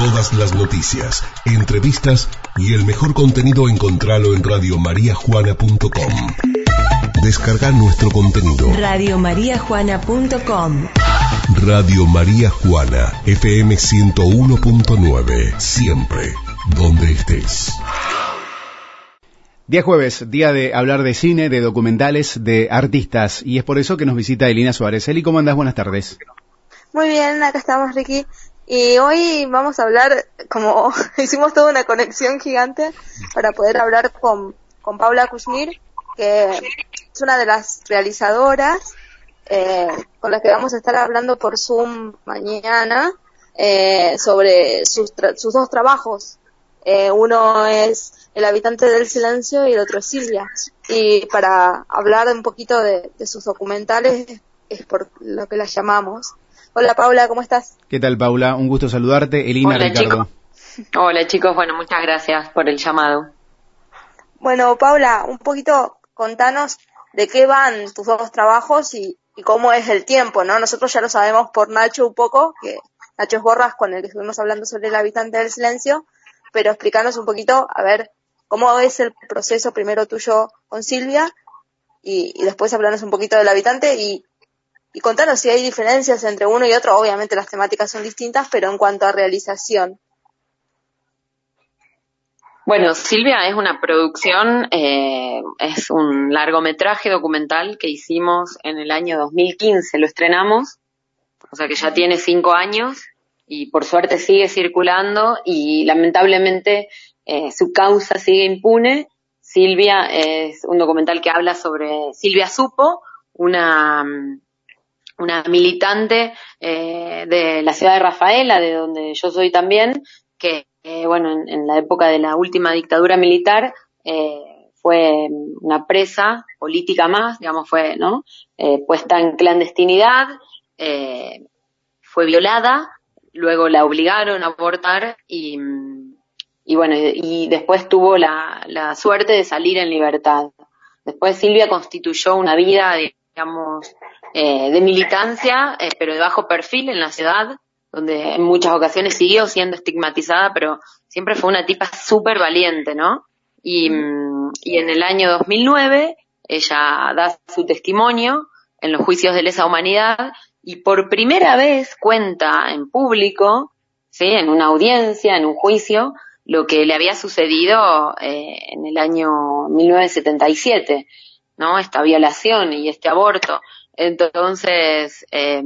Todas las noticias, entrevistas y el mejor contenido encontralo en radiomariajuana.com. Descarga nuestro contenido. Radiomariajuana.com Radio María Juana, FM 101.9. Siempre, donde estés. Día jueves, día de hablar de cine, de documentales, de artistas. Y es por eso que nos visita Elina Suárez. Eli, ¿cómo andás? Buenas tardes. Muy bien, acá estamos, Ricky. Y hoy vamos a hablar, como hicimos toda una conexión gigante para poder hablar con, con Paula Kushmir, que es una de las realizadoras eh, con las que vamos a estar hablando por Zoom mañana eh, sobre sus, sus dos trabajos. Eh, uno es El habitante del silencio y el otro es Silvia. Y para hablar un poquito de sus documentales es por lo que las llamamos. Hola Paula, ¿cómo estás? ¿Qué tal Paula? Un gusto saludarte. Elina Hola, Ricardo. chicos. Hola chicos, bueno, muchas gracias por el llamado. Bueno, Paula, un poquito contanos de qué van tus dos trabajos y, y cómo es el tiempo, ¿no? Nosotros ya lo sabemos por Nacho un poco, que Nacho es Borras con el que estuvimos hablando sobre el habitante del silencio, pero explícanos un poquito, a ver, cómo es el proceso primero tuyo con Silvia y, y después hablarnos un poquito del habitante y, y contanos si hay diferencias entre uno y otro. Obviamente las temáticas son distintas, pero en cuanto a realización. Bueno, Silvia es una producción, eh, es un largometraje documental que hicimos en el año 2015, lo estrenamos, o sea que ya tiene cinco años y por suerte sigue circulando y lamentablemente eh, su causa sigue impune. Silvia es un documental que habla sobre Silvia Supo, una, una militante eh, de la ciudad de Rafaela, de donde yo soy también, que eh, bueno, en, la época de la última dictadura militar, eh, fue una presa política más, digamos, fue, ¿no? Puesta en clandestinidad, fue violada, luego la obligaron a abortar y, y bueno, y, y después tuvo la, la, suerte de salir en libertad. Después Silvia constituyó una vida, digamos, eh, de militancia, pero de bajo perfil en la ciudad, donde en muchas ocasiones siguió siendo estigmatizada, pero siempre fue una tipa súper valiente, ¿no? Y, y, en el año 2009 ella da su testimonio en los juicios de lesa humanidad y por primera vez cuenta en público, ¿sí? En una audiencia, en un juicio, lo que le había sucedido eh, en el año 1977, ¿no? Esta violación y este aborto. Entonces, eh,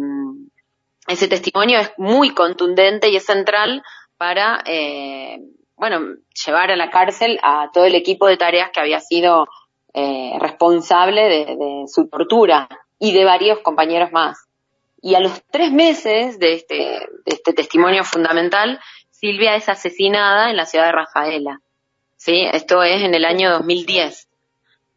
ese testimonio es muy contundente y es central para, eh, bueno, llevar a la cárcel a todo el equipo de tareas que había sido eh, responsable de, de, su tortura y de varios compañeros más. Y a los tres meses de este, de este testimonio fundamental, Silvia es asesinada en la ciudad de Rafaela. ¿Sí? Esto es en el año 2010,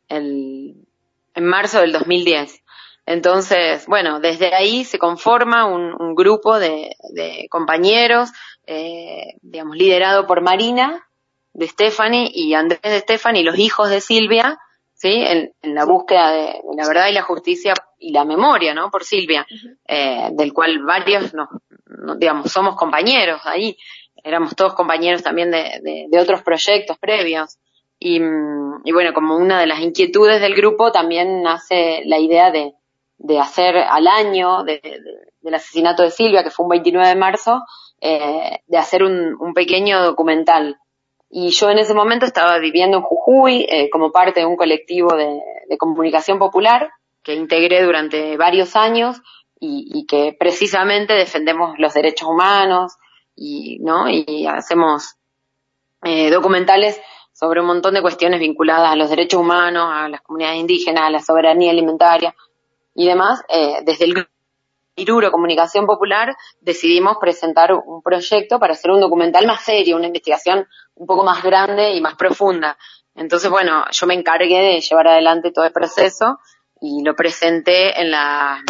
el, en marzo del 2010. Entonces, bueno, desde ahí se conforma un, un grupo de, de compañeros, eh, digamos, liderado por Marina de Stephanie y Andrés de Stephanie, los hijos de Silvia, ¿sí? En, en, la búsqueda de la verdad y la justicia y la memoria, ¿no? Por Silvia, eh, del cual varios, no, no, digamos, somos compañeros ahí, éramos todos compañeros también de, de, de otros proyectos previos. Y, y bueno, como una de las inquietudes del grupo también nace la idea de, de hacer al año de, de, del asesinato de Silvia, que fue un 29 de marzo, eh, de hacer un, un, pequeño documental. Y yo en ese momento estaba viviendo en Jujuy eh, como parte de un colectivo de, de, comunicación popular que integré durante varios años y, y, que precisamente defendemos los derechos humanos y, ¿no? y hacemos eh, documentales sobre un montón de cuestiones vinculadas a los derechos humanos, a las comunidades indígenas, a la soberanía alimentaria y demás, eh, desde el Iruro Comunicación Popular decidimos presentar un proyecto para hacer un documental más serio, una investigación un poco más grande y más profunda. Entonces, bueno, yo me encargué de llevar adelante todo el proceso y lo presenté en la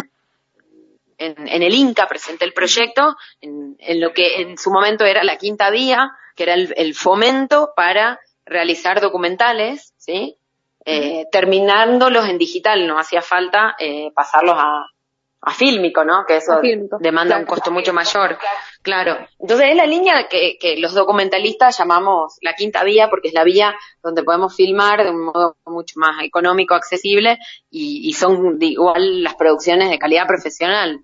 en, en el Inca, presenté el proyecto en, en, lo que en su momento era la quinta vía, que era el, el fomento para realizar documentales, ¿sí? Eh, terminándolos en digital, no hacía falta eh, pasarlos a, a fílmico, ¿no? Que eso demanda un costo mucho mayor. Claro. Entonces es la línea que, que los documentalistas llamamos la quinta vía, porque es la vía donde podemos filmar de un modo mucho más económico, accesible, y, y son igual las producciones de calidad profesional.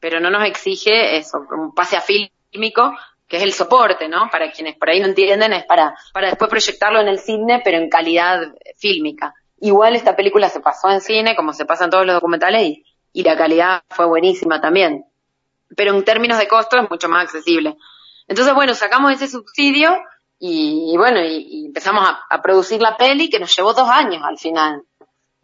Pero no nos exige eso, un pase a fílmico, que es el soporte, ¿no? Para quienes por ahí no entienden, es para, para después proyectarlo en el cine, pero en calidad fílmica. Igual esta película se pasó en cine, como se pasan todos los documentales, y y la calidad fue buenísima también. Pero en términos de costo es mucho más accesible. Entonces, bueno, sacamos ese subsidio y, bueno, y, empezamos a, producir la peli que nos llevó dos años al final.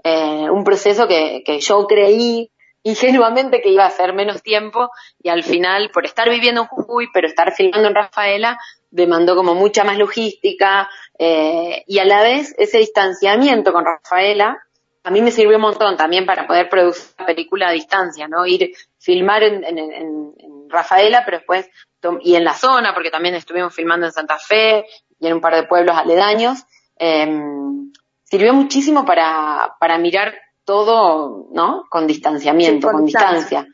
Eh, un proceso que, que yo creí ingenuamente que iba a ser menos tiempo y al final, por estar viviendo en Jujuy, pero estar filmando en Rafaela, demandó como mucha más logística eh, y a la vez ese distanciamiento con Rafaela a mí me sirvió un montón también para poder producir la película a distancia, ¿no? Ir filmar en, en, en, Rafaela, pero después, y en la zona, porque también estuvimos filmando en Santa Fe y en un par de pueblos aledaños, eh, sirvió muchísimo para, para mirar todo, ¿no? Con distanciamiento, con, distancia.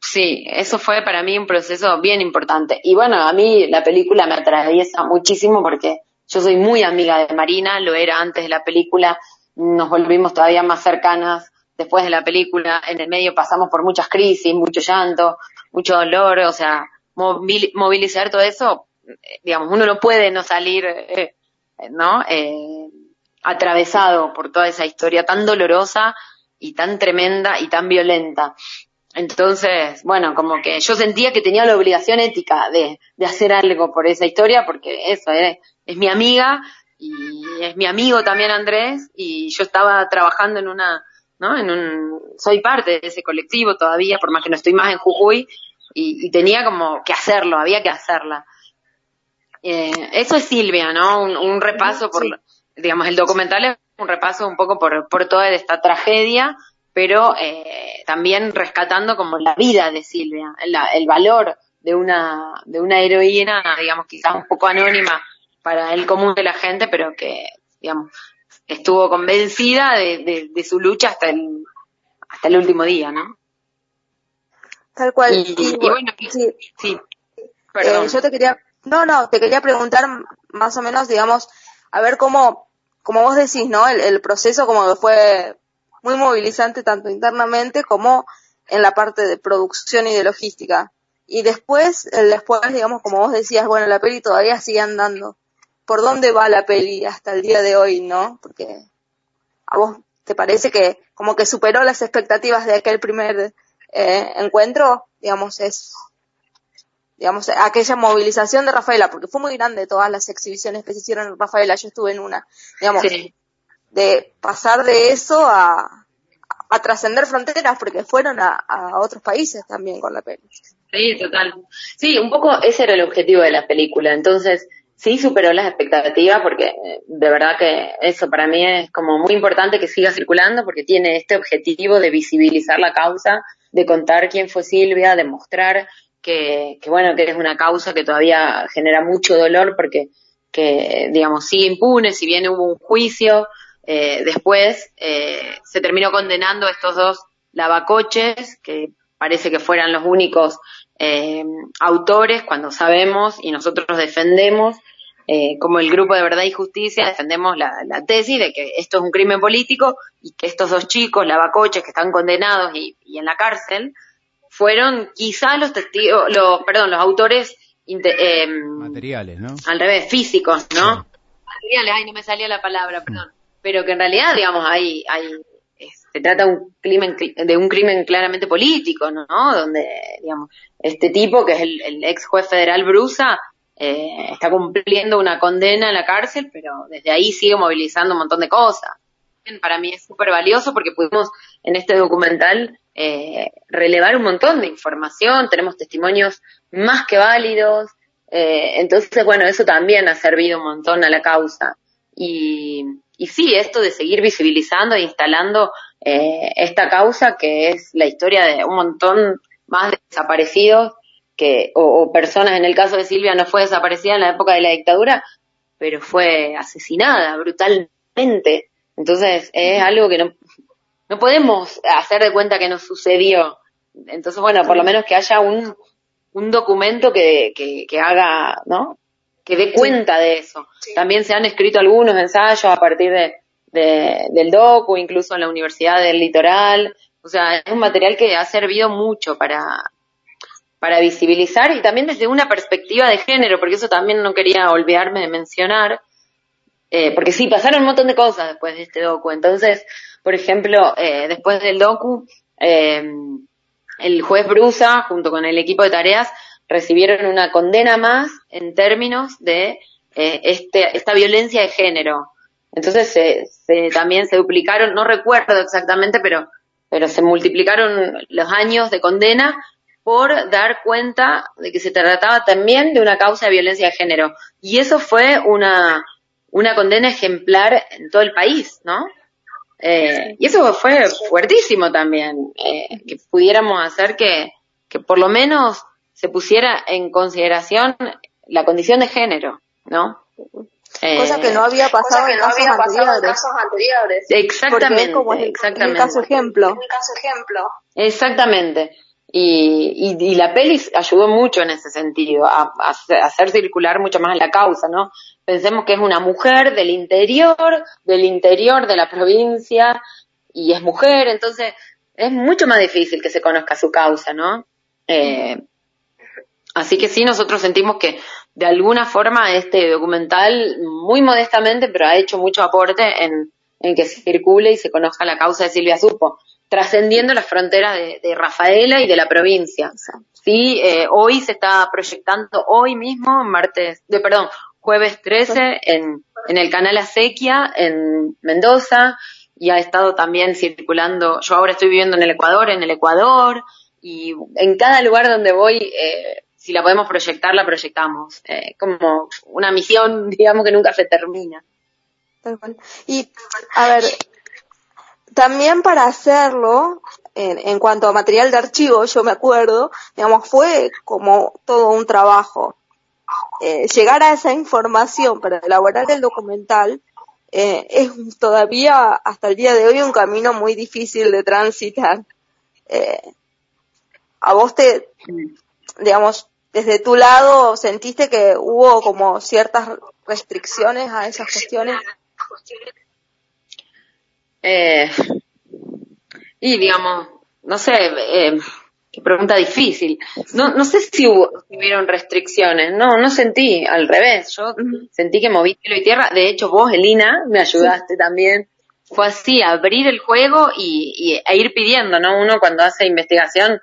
Sí, eso fue para mí un proceso bien importante. Y bueno, a mí la película me atraviesa muchísimo porque yo soy muy amiga de Marina, lo era antes de la película, nos volvimos todavía más cercanas después de la película. En el medio pasamos por muchas crisis, mucho llanto, mucho dolor, o sea, movilizar todo eso, digamos, uno no puede no salir, eh, ¿no? Eh, atravesado por toda esa historia tan dolorosa y tan tremenda y tan violenta. Entonces, bueno, como que yo sentía que tenía la obligación ética de, de hacer algo por esa historia, porque eso eh, es mi amiga y es mi amigo también Andrés y yo estaba trabajando en una, ¿no? En un, soy parte de ese colectivo todavía, por más que no estoy más en Jujuy y, tenía como que hacerlo, había que hacerla. Eh, eso es Silvia, ¿no? Un, repaso por, digamos, el documental es un repaso un poco por, por toda esta tragedia, pero eh, también rescatando como la vida de Silvia, el valor de una, de una heroína, digamos, quizás un poco anónima para el común de la gente, pero que, digamos, estuvo convencida de, de, su lucha hasta el, hasta el último día, ¿no? Tal cual. Y, bueno, sí. sí. Perdón. Eh, yo te quería, no, no, te quería preguntar más o menos, digamos, a ver cómo, como vos decís, ¿no? El, el proceso como que fue muy movilizante tanto internamente como en la parte de producción y de logística. Y después, después, digamos, como vos decías, bueno, la peli todavía sigue andando por dónde va la peli hasta el día de hoy, ¿no? Porque a vos te parece que como que superó las expectativas de aquel primer eh, encuentro, digamos, es digamos, aquella movilización de Rafaela, porque fue muy grande todas las exhibiciones que se hicieron en Rafaela, yo estuve en una, digamos, de pasar de eso a, a trascender fronteras, porque fueron a, a, otros países también con la peli. Sí, total. Sí, un poco ese era el objetivo de la película, entonces sí superó las expectativas porque eh, de verdad que eso para mí es como muy importante que siga circulando porque tiene este objetivo de visibilizar la causa, de contar quién fue Silvia, de mostrar que, que bueno, que es una causa que todavía genera mucho dolor porque que digamos sigue impune, si bien hubo un juicio, eh, después eh, se terminó condenando a estos dos lavacoches que parece que fueran los únicos eh, autores cuando sabemos y nosotros defendemos eh, como el grupo de verdad y justicia defendemos la, tesis de que esto es un crimen político y que estos dos chicos, lavacoches, que están condenados y, en la cárcel, fueron quizá los testigos, los, perdón, los autores eh, materiales, ¿no? Al revés, físicos, ¿no? Materiales, ay, no me salía la palabra, perdón. Pero que en realidad, digamos, hay, hay se trata un crimen, de un crimen claramente político, ¿no? Donde, digamos, este tipo, que es el, ex juez federal Brusa, eh, está cumpliendo una condena en la cárcel, pero desde ahí sigue movilizando un montón de cosas. Para mí es súper valioso porque pudimos en este documental eh, relevar un montón de información, tenemos testimonios más que válidos, eh, entonces, bueno, eso también ha servido un montón a la causa. Y, y sí, esto de seguir visibilizando e instalando eh, esta causa que es la historia de un montón más de desaparecidos que, o, personas, en el caso de Silvia no fue desaparecida en la época de la dictadura, pero fue asesinada brutalmente. Entonces es algo que no, no podemos hacer de cuenta que no sucedió. Entonces, bueno, por lo menos que haya un, un documento que, que, que haga, ¿no? Que dé cuenta de eso. También se han escrito algunos ensayos a partir de, de, del docu, incluso en la Universidad del Litoral. O sea, es un material que ha servido mucho para, para visibilizar y también desde una perspectiva de género, porque eso también no quería olvidarme de mencionar, eh, porque sí, pasaron un montón de cosas después de este docu. Entonces, por ejemplo, eh, después del docu, eh, el juez Brusa, junto con el equipo de tareas, recibieron una condena más en términos de eh, este, esta violencia de género. Entonces se, se, también se duplicaron, no recuerdo exactamente, pero, pero se multiplicaron los años de condena por dar cuenta de que se trataba también de una causa de violencia de género. Y eso fue una, una condena ejemplar en todo el país, ¿no? Eh, y eso fue fuertísimo también, eh, que pudiéramos hacer que, que por lo menos se pusiera en consideración la condición de género, ¿no? Eh, cosa que no había pasado, en, no casos había pasado en, casos anteriores. Exactamente, como es, exactamente. El caso ejemplo. El caso ejemplo. Exactamente. Y, y, y, la peli ayudó mucho en ese sentido, a, hacer circular mucho más la causa, ¿no? Pensemos que es una mujer del interior, del interior de la provincia, y es mujer, entonces es mucho más difícil que se conozca su causa, ¿no? Eh, así que sí, nosotros sentimos que de alguna forma este documental, muy modestamente, pero ha hecho mucho aporte en, en que circule y se conozca la causa de Silvia Supo trascendiendo las fronteras de, de, Rafaela y de la provincia. Sí, eh, hoy se está proyectando, hoy mismo, martes, de, perdón, jueves 13, en, en el canal Acequia, en Mendoza, y ha estado también circulando, yo ahora estoy viviendo en el Ecuador, en el Ecuador, y en cada lugar donde voy, eh, si la podemos proyectar, la proyectamos. Eh, como una misión, digamos, que nunca se termina. Y, a ver, también para hacerlo, en, en, cuanto a material de archivo, yo me acuerdo, digamos, fue como todo un trabajo. Eh, llegar a esa información para elaborar el documental eh, es todavía hasta el día de hoy un camino muy difícil de transitar. Eh, a vos te, digamos, desde tu lado sentiste que hubo como ciertas restricciones a esas cuestiones. Eh, y digamos, no sé, eh, qué pregunta difícil. No, no sé si hubo, si hubieron restricciones, no, no sentí, al revés, yo uh -huh. sentí que moví cielo y tierra, de hecho vos, Elina, me ayudaste sí. también. Fue así, abrir el juego y, y, e ir pidiendo, ¿no? Uno cuando hace investigación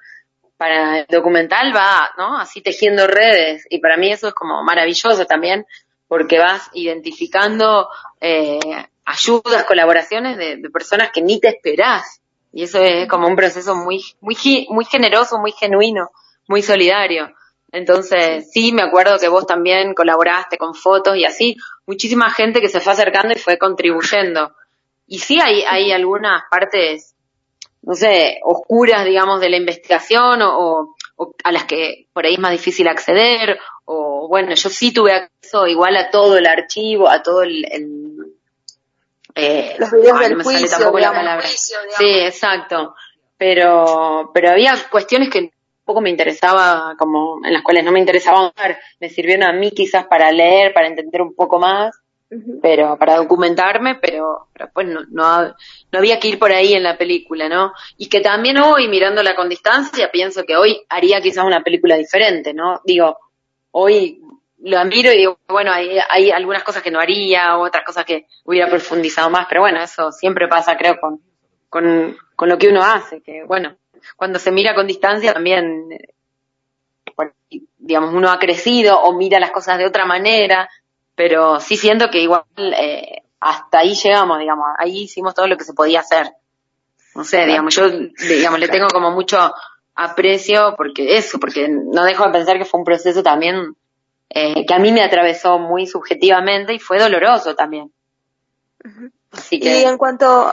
para el documental va, ¿no? Así tejiendo redes y para mí eso es como maravilloso también porque vas identificando eh, ayudas, colaboraciones de, de, personas que ni te esperás. Y eso es como un proceso muy, muy, muy generoso, muy genuino, muy solidario. Entonces, sí, me acuerdo que vos también colaboraste con fotos y así, muchísima gente que se fue acercando y fue contribuyendo. Y sí hay, hay algunas partes, no sé, oscuras, digamos, de la investigación o, o a las que por ahí es más difícil acceder, o bueno, yo sí tuve acceso igual a todo el archivo, a todo el, el eh, los videos del no juicio, tampoco digamos, la palabra. Juicio, sí, exacto. Pero, pero había cuestiones que poco me interesaba, como en las cuales no me interesaba ver, me sirvieron a mí quizás para leer, para entender un poco más, uh -huh. pero para documentarme, pero, pero pues no, no, no había que ir por ahí en la película, ¿no? Y que también hoy, mirándola con distancia, pienso que hoy haría quizás una película diferente, ¿no? Digo, hoy lo miro y digo, bueno, hay, hay algunas cosas que no haría, otras cosas que hubiera profundizado más, pero bueno, eso siempre pasa, creo, con, con, con lo que uno hace, que bueno, cuando se mira con distancia también, digamos, uno ha crecido o mira las cosas de otra manera, pero sí siento que igual eh, hasta ahí llegamos, digamos, ahí hicimos todo lo que se podía hacer. No sé, digamos, yo, digamos, le tengo como mucho aprecio porque eso, porque no dejo de pensar que fue un proceso también eh, que a mí me atravesó muy subjetivamente y fue doloroso también. Así que... Y en cuanto,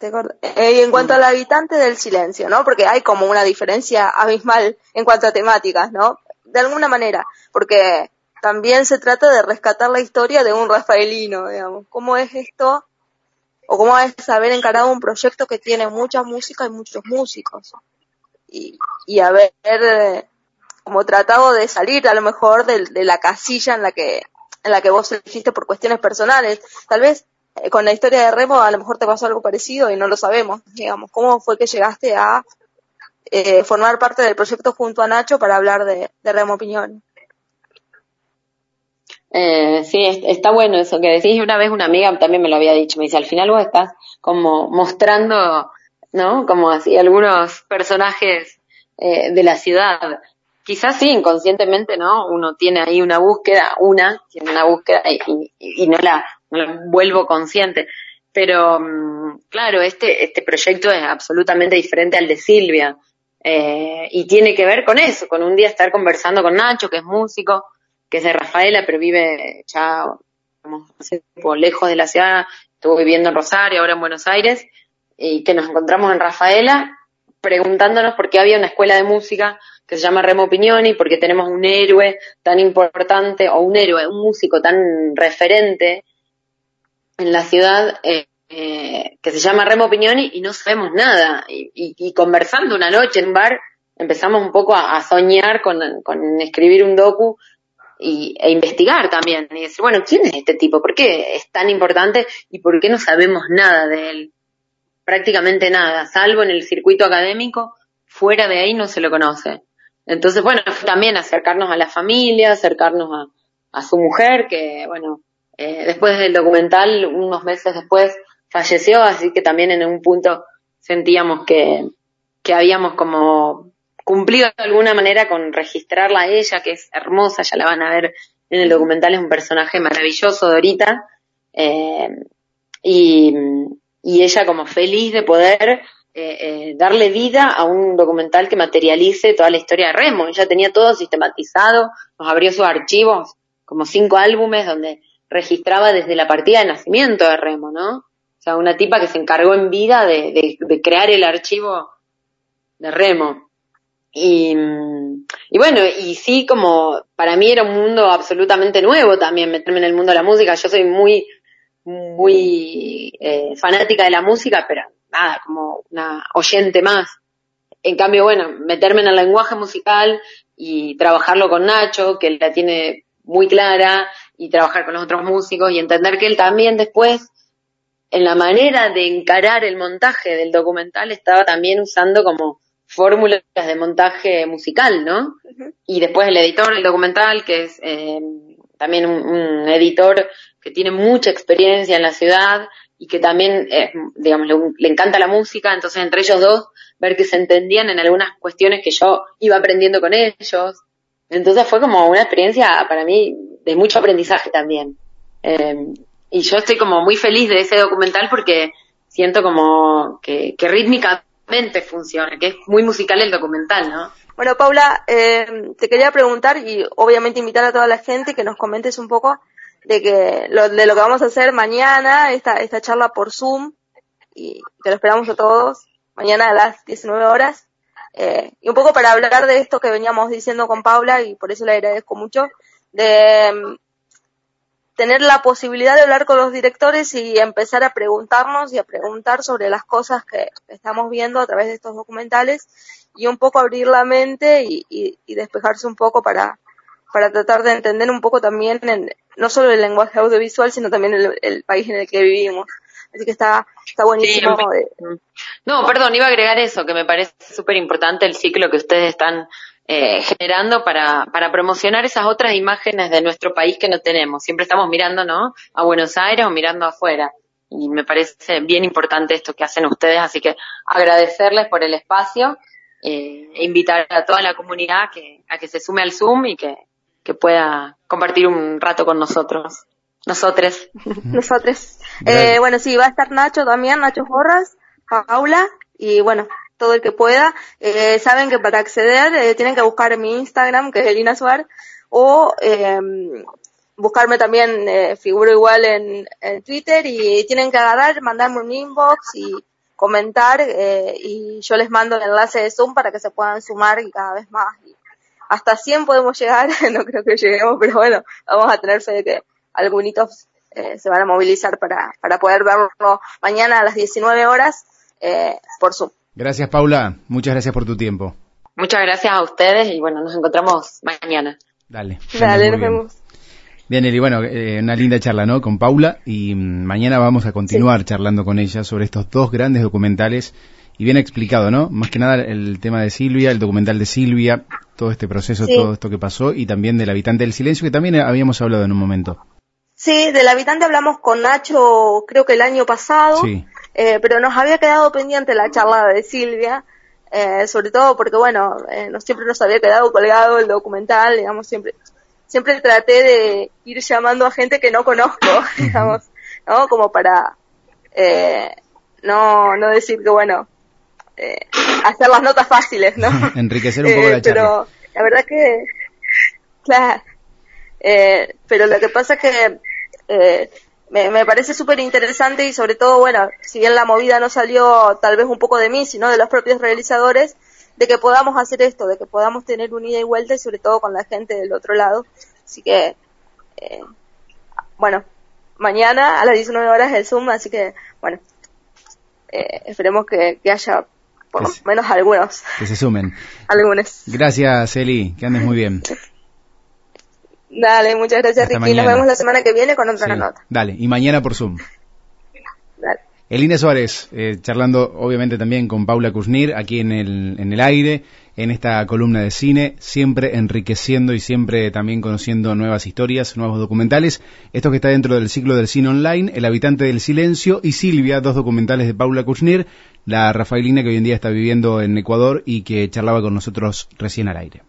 eh, y en cuanto al habitante del silencio, ¿no? Porque hay como una diferencia abismal en cuanto a temáticas, ¿no? De alguna manera, porque también se trata de rescatar la historia de un rafaelino, digamos. ¿Cómo es esto? O cómo es haber encarado un proyecto que tiene mucha música y muchos músicos. y, y haber eh, como tratado de salir a lo mejor de, de, la casilla en la que en la que vos elegiste por cuestiones personales. Tal vez eh, con la historia de Remo a lo mejor te pasó algo parecido y no lo sabemos, digamos. ¿Cómo fue que llegaste a eh, formar parte del proyecto junto a Nacho para hablar de, Remo Opinión? Eh, sí, está bueno eso que decís. Una vez una amiga también me lo había dicho. Me dice, al final vos estás como mostrando, ¿no? Como así algunos personajes eh, de la ciudad. Quizás sí, inconscientemente, ¿no? Uno tiene ahí una búsqueda, una, tiene una búsqueda y, y, no, la, no la vuelvo consciente. Pero, mm, claro, este, este proyecto es absolutamente diferente al de Silvia. Eh, y tiene que ver con eso, con un día estar conversando con Nacho, que es músico, que es de Rafaela, pero vive ya como, no lejos de la ciudad, estuvo viviendo en Rosario, ahora en Buenos Aires, y que nos encontramos en Rafaela preguntándonos por qué había una escuela de música que se llama Remo Opinioni, porque tenemos un héroe tan importante, o un héroe, un músico tan referente en la ciudad, eh, eh, que se llama Remo Opinioni, y no sabemos nada. Y, conversando una noche en un bar, empezamos un poco a, a soñar con, con escribir un docu y, e investigar también y decir, bueno, ¿quién es este tipo? ¿Por qué es tan importante y por qué no sabemos nada de él? Prácticamente nada, salvo en el circuito académico, fuera de ahí no se lo conoce. Entonces, bueno, también acercarnos a la familia, acercarnos a, a su mujer, que, bueno, eh, después del documental, unos meses después, falleció, así que también en un punto sentíamos que, que habíamos como cumplido de alguna manera con registrarla a ella, que es hermosa, ya la van a ver en el documental, es un personaje maravilloso, Dorita, eh, y, y, ella como feliz de poder eh, eh, darle vida a un documental que materialice toda la historia de Remo. Ella tenía todo sistematizado, nos abrió sus archivos, como cinco álbumes donde registraba desde la partida de nacimiento de Remo, ¿no? O sea, una tipa que se encargó en vida de, de, de crear el archivo de Remo. Y, y bueno, y sí, como para mí era un mundo absolutamente nuevo también meterme en el mundo de la música. Yo soy muy, muy eh, fanática de la música, pero nada, como una oyente más. En cambio, bueno, meterme en el lenguaje musical y trabajarlo con Nacho, que la tiene muy clara, y trabajar con los otros músicos y entender que él también después, en la manera de encarar el montaje del documental, estaba también usando como fórmulas de montaje musical, ¿no? Uh -huh. Y después el editor del documental, que es eh, también un, un, editor que tiene mucha experiencia en la ciudad y que también, eh, digamos, le, encanta la música, entonces entre ellos dos, ver que se entendían en algunas cuestiones que yo iba aprendiendo con ellos. Entonces fue como una experiencia para mí de mucho aprendizaje también. Eh, y yo estoy como muy feliz de ese documental porque siento como que, que rítmica funciona, que es muy musical el documental, ¿no? Bueno, Paula, eh, te quería preguntar y obviamente invitar a toda la gente que nos comentes un poco de que lo, de lo que vamos a hacer mañana, esta, esta charla por Zoom, y que lo esperamos a todos, mañana a las 19 horas, eh, y un poco para hablar de esto que veníamos diciendo con Paula, y por eso le agradezco mucho, de tener la posibilidad de hablar con los directores y empezar a preguntarnos y a preguntar sobre las cosas que estamos viendo a través de estos documentales y un poco abrir la mente y despejarse un poco para, para tratar de entender un poco también en, no solo el lenguaje audiovisual, sino también el, el país en el que vivimos. Así que está, está buenísimo. Sí, no, perdón, iba a agregar eso, que me parece súper importante el ciclo que ustedes están eh, generando para, para promocionar esas otras imágenes de nuestro país que no tenemos. Siempre estamos mirando, ¿no? A Buenos Aires o mirando afuera. Y me parece bien importante esto que hacen ustedes, así que agradecerles por el espacio eh, e invitar a toda la comunidad que, a que se sume al Zoom y que, que pueda compartir un rato con nosotros. Nosotros. Nosotros. Eh, bueno, sí, va a estar Nacho también, Nacho Jorras, Paula, y bueno, todo el que pueda. Eh, saben que para acceder eh, tienen que buscar mi Instagram, que es Elina Suar, o eh, buscarme también, eh, figuro igual en, en, Twitter, y tienen que agarrar, mandarme un inbox y comentar, eh, y yo les mando el enlace de Zoom para que se puedan sumar y cada vez más. Y hasta 100 podemos llegar, no creo que lleguemos, pero bueno, vamos a tener fe de que algunos eh, se van a movilizar para, para poder verlo mañana a las 19 horas eh, por Zoom. Gracias, Paula. Muchas gracias por tu tiempo. Muchas gracias a ustedes y bueno, nos encontramos mañana. Dale. Dale, nos vemos. Bien, Eli, bueno, eh, una linda charla, ¿no? Con Paula y mm, mañana vamos a continuar charlando con ella sobre estos dos grandes documentales y bien explicado, ¿no? Más que nada el tema de Silvia, el documental de Silvia, todo este proceso, todo esto que pasó y también del habitante del silencio que también habíamos hablado en un momento. Sí, del habitante hablamos con Nacho creo que el año pasado, eh, pero nos había quedado pendiente la charla de Silvia, eh, sobre todo porque bueno, eh, no siempre nos había quedado colgado el documental, digamos, siempre siempre traté de ir llamando a gente que no conozco, digamos, ¿no? Como para eh, no, no decir que, bueno, eh, hacer las notas fáciles, ¿no? Enriquecer un poco la eh, charla. Pero la verdad que, claro, eh, pero lo que pasa es que eh, me, me parece súper interesante y sobre todo, bueno, si bien la movida no salió tal vez un poco de mí, sino de los propios realizadores, de que podamos hacer esto, de que podamos tener un ida y vuelta y sobre todo con la gente del otro lado. Así que, eh, bueno, mañana a las 19 horas el Zoom, así que, bueno, eh, esperemos que, haya por lo menos algunos. Que se sumen. Algunos. Gracias, Eli, que andes muy bien. Dale, muchas gracias, Ricky. Nos vemos la semana que viene con otra nota. Dale, y mañana por Zoom. Elina Suárez, eh, charlando obviamente también con Paula Kuznir aquí en el, en el aire, en esta columna de cine, siempre enriqueciendo y siempre también conociendo nuevas historias, nuevos documentales. Esto que está dentro del ciclo del cine online, El habitante del silencio y Silvia, dos documentales de Paula Kuznir, la Rafaelina que hoy en día está viviendo en Ecuador y que charlaba con nosotros recién al aire.